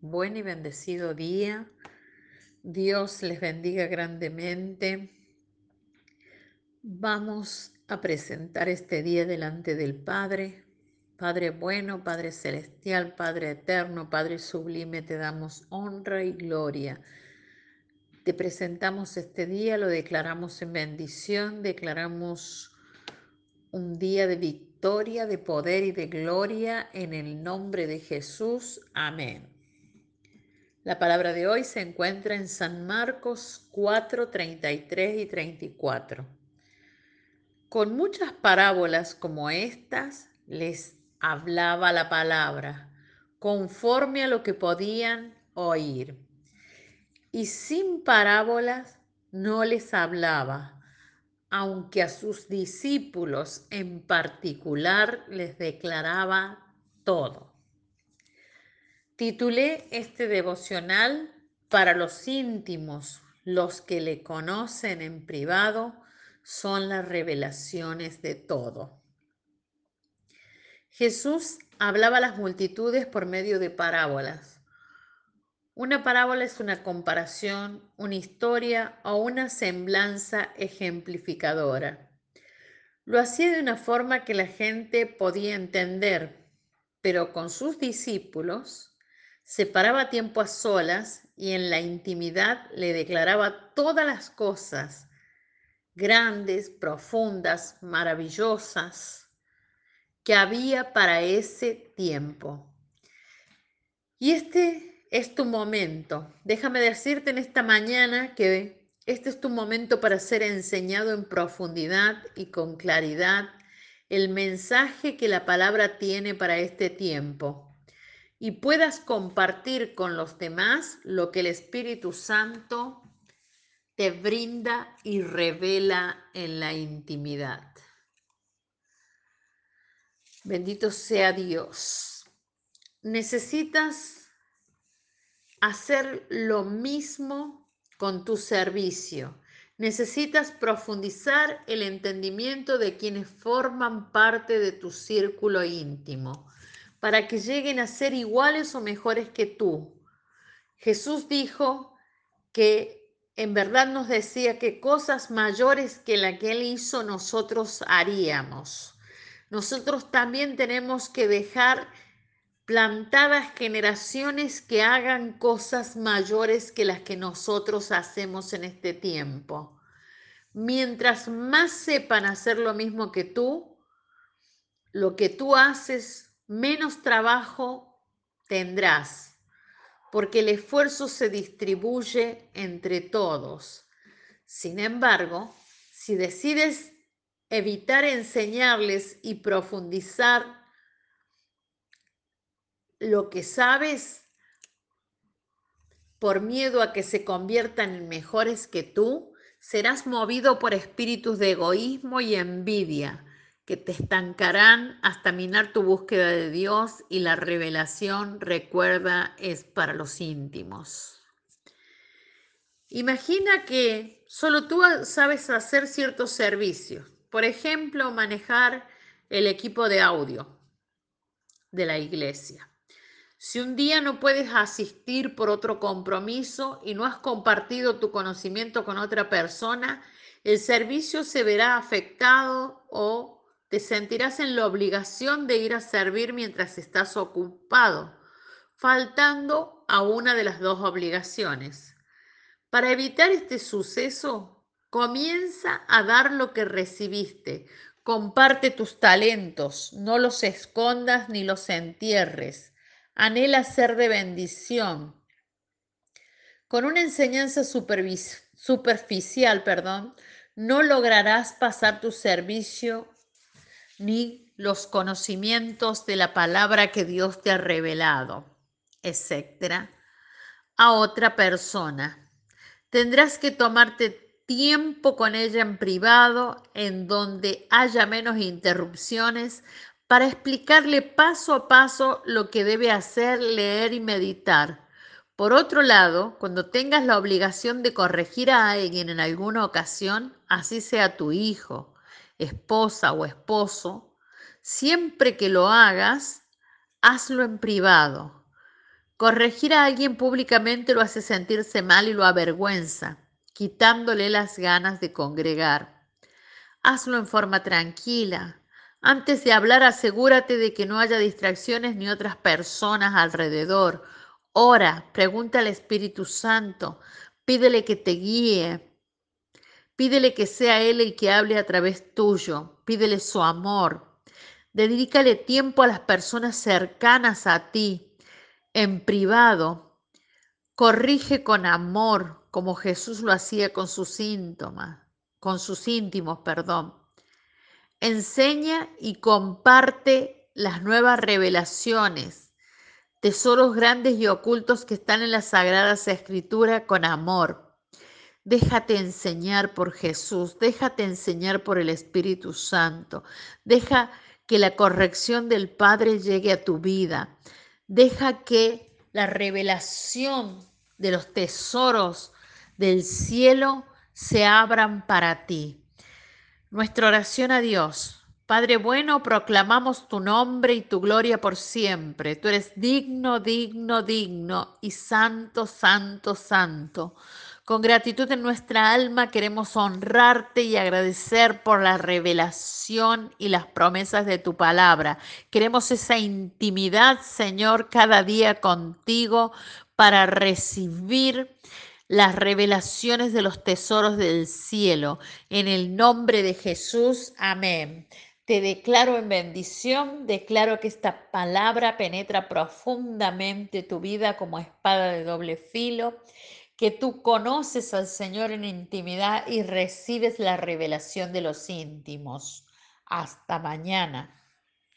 buen y bendecido día. Dios les bendiga grandemente. Vamos a presentar este día delante del Padre. Padre bueno, Padre celestial, Padre eterno, Padre sublime, te damos honra y gloria. Te presentamos este día, lo declaramos en bendición, declaramos un día de victoria, de poder y de gloria en el nombre de Jesús. Amén. La palabra de hoy se encuentra en San Marcos 4, 33 y 34. Con muchas parábolas como estas les hablaba la palabra, conforme a lo que podían oír. Y sin parábolas no les hablaba aunque a sus discípulos en particular les declaraba todo. Titulé este devocional para los íntimos, los que le conocen en privado, son las revelaciones de todo. Jesús hablaba a las multitudes por medio de parábolas una parábola es una comparación, una historia o una semblanza ejemplificadora. Lo hacía de una forma que la gente podía entender, pero con sus discípulos se paraba tiempo a solas y en la intimidad le declaraba todas las cosas grandes, profundas, maravillosas que había para ese tiempo. Y este es tu momento. Déjame decirte en esta mañana que este es tu momento para ser enseñado en profundidad y con claridad el mensaje que la palabra tiene para este tiempo y puedas compartir con los demás lo que el Espíritu Santo te brinda y revela en la intimidad. Bendito sea Dios. Necesitas hacer lo mismo con tu servicio. Necesitas profundizar el entendimiento de quienes forman parte de tu círculo íntimo para que lleguen a ser iguales o mejores que tú. Jesús dijo que en verdad nos decía que cosas mayores que la que Él hizo nosotros haríamos. Nosotros también tenemos que dejar plantadas generaciones que hagan cosas mayores que las que nosotros hacemos en este tiempo. Mientras más sepan hacer lo mismo que tú, lo que tú haces, menos trabajo tendrás, porque el esfuerzo se distribuye entre todos. Sin embargo, si decides evitar enseñarles y profundizar lo que sabes por miedo a que se conviertan en mejores que tú, serás movido por espíritus de egoísmo y envidia que te estancarán hasta minar tu búsqueda de Dios y la revelación, recuerda, es para los íntimos. Imagina que solo tú sabes hacer ciertos servicios, por ejemplo, manejar el equipo de audio de la iglesia. Si un día no puedes asistir por otro compromiso y no has compartido tu conocimiento con otra persona, el servicio se verá afectado o te sentirás en la obligación de ir a servir mientras estás ocupado, faltando a una de las dos obligaciones. Para evitar este suceso, comienza a dar lo que recibiste. Comparte tus talentos, no los escondas ni los entierres anhela ser de bendición. Con una enseñanza superficial, perdón, no lograrás pasar tu servicio ni los conocimientos de la palabra que Dios te ha revelado, etcétera, a otra persona. Tendrás que tomarte tiempo con ella en privado, en donde haya menos interrupciones, para explicarle paso a paso lo que debe hacer, leer y meditar. Por otro lado, cuando tengas la obligación de corregir a alguien en alguna ocasión, así sea tu hijo, esposa o esposo, siempre que lo hagas, hazlo en privado. Corregir a alguien públicamente lo hace sentirse mal y lo avergüenza, quitándole las ganas de congregar. Hazlo en forma tranquila. Antes de hablar, asegúrate de que no haya distracciones ni otras personas alrededor. Ora, pregunta al Espíritu Santo, pídele que te guíe, pídele que sea Él el que hable a través tuyo, pídele su amor, Dedícale tiempo a las personas cercanas a ti, en privado. Corrige con amor, como Jesús lo hacía con sus síntomas, con sus íntimos, perdón. Enseña y comparte las nuevas revelaciones, tesoros grandes y ocultos que están en las sagradas escrituras con amor. Déjate enseñar por Jesús, déjate enseñar por el Espíritu Santo, deja que la corrección del Padre llegue a tu vida. Deja que la revelación de los tesoros del cielo se abran para ti. Nuestra oración a Dios. Padre bueno, proclamamos tu nombre y tu gloria por siempre. Tú eres digno, digno, digno y santo, santo, santo. Con gratitud en nuestra alma queremos honrarte y agradecer por la revelación y las promesas de tu palabra. Queremos esa intimidad, Señor, cada día contigo para recibir las revelaciones de los tesoros del cielo. En el nombre de Jesús, amén. Te declaro en bendición, declaro que esta palabra penetra profundamente tu vida como espada de doble filo que tú conoces al Señor en intimidad y recibes la revelación de los íntimos. Hasta mañana.